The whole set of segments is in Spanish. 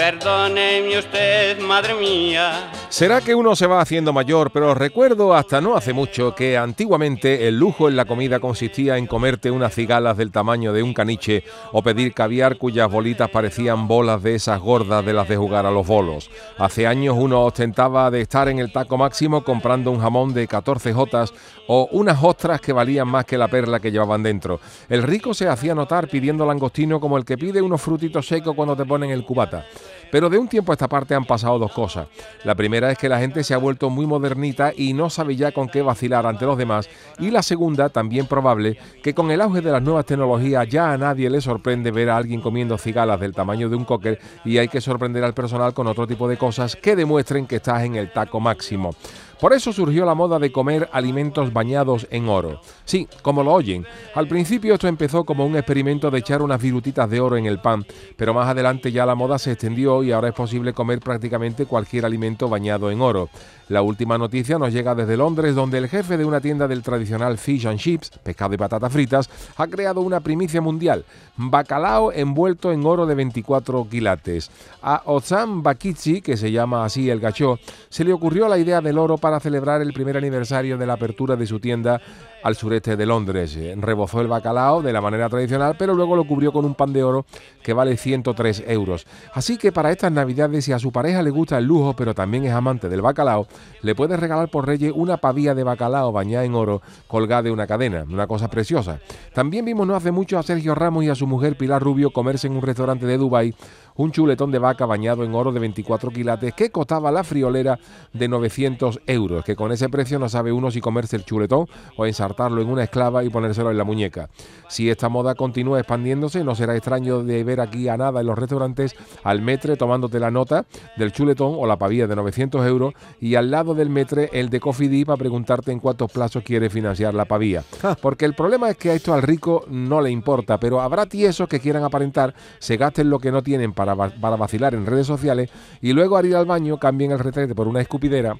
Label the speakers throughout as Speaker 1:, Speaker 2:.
Speaker 1: Perdóneme usted, madre mía.
Speaker 2: Será que uno se va haciendo mayor, pero recuerdo hasta no hace mucho que antiguamente el lujo en la comida consistía en comerte unas cigalas del tamaño de un caniche o pedir caviar cuyas bolitas parecían bolas de esas gordas de las de jugar a los bolos. Hace años uno ostentaba de estar en el taco máximo comprando un jamón de 14 jotas o unas ostras que valían más que la perla que llevaban dentro. El rico se hacía notar pidiendo langostino como el que pide unos frutitos secos cuando te ponen el cubata. Pero de un tiempo a esta parte han pasado dos cosas. La primera es que la gente se ha vuelto muy modernita y no sabe ya con qué vacilar ante los demás. Y la segunda, también probable, que con el auge de las nuevas tecnologías ya a nadie le sorprende ver a alguien comiendo cigalas del tamaño de un cocker y hay que sorprender al personal con otro tipo de cosas que demuestren que estás en el taco máximo. Por eso surgió la moda de comer alimentos bañados en oro. Sí, como lo oyen. Al principio esto empezó como un experimento de echar unas virutitas de oro en el pan, pero más adelante ya la moda se extendió y ahora es posible comer prácticamente cualquier alimento bañado en oro. La última noticia nos llega desde Londres, donde el jefe de una tienda del tradicional fish and chips, pescado y patatas fritas, ha creado una primicia mundial, bacalao envuelto en oro de 24 quilates. A Ozan Bakichi, que se llama así el gachó, se le ocurrió la idea del oro para celebrar el primer aniversario de la apertura de su tienda al sureste de Londres. Rebozó el bacalao de la manera tradicional, pero luego lo cubrió con un pan de oro que vale 103 euros. Así que para estas navidades, si a su pareja le gusta el lujo, pero también es amante del bacalao, le puedes regalar por Reyes una pavía de bacalao bañada en oro colgada de una cadena, una cosa preciosa. También vimos no hace mucho a Sergio Ramos y a su mujer Pilar Rubio comerse en un restaurante de Dubái un chuletón de vaca bañado en oro de 24 quilates que costaba la friolera de 900 euros, que con ese precio no sabe uno si comerse el chuletón o ensartarlo en una esclava y ponérselo en la muñeca. Si esta moda continúa expandiéndose, no será extraño de ver aquí a nada en los restaurantes al metre tomándote la nota del chuletón o la pavía de 900 euros y al lado del metre el de Cofidí para preguntarte en cuántos plazos quiere financiar la pavía. Porque el problema es que a esto al rico no le importa, pero habrá tiesos que quieran aparentar, se gasten lo que no tienen para, para vacilar en redes sociales y luego al ir al baño cambien el retrete por una escupidera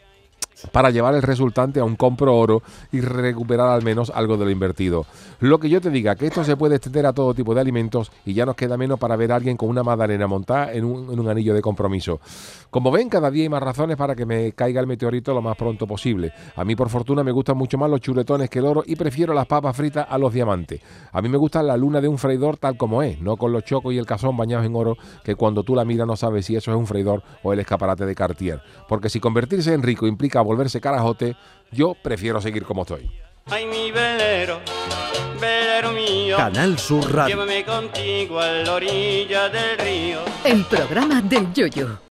Speaker 2: para llevar el resultante a un compro oro y recuperar al menos algo de lo invertido. Lo que yo te diga, que esto se puede extender a todo tipo de alimentos y ya nos queda menos para ver a alguien con una magdalena montada en un, en un anillo de compromiso. Como ven, cada día hay más razones para que me caiga el meteorito lo más pronto posible. A mí, por fortuna, me gustan mucho más los chuletones que el oro y prefiero las papas fritas a los diamantes. A mí me gusta la luna de un freidor tal como es, no con los chocos y el cazón bañados en oro, que cuando tú la miras no sabes si eso es un freidor o el escaparate de Cartier. Porque si convertirse en rico implica volverse carajote, yo prefiero seguir como estoy.
Speaker 1: Ay, mi velero, velero mío.
Speaker 3: Canal Sur Radio.
Speaker 1: Llévame contigo a la orilla del río.
Speaker 4: El programa del Yoyo.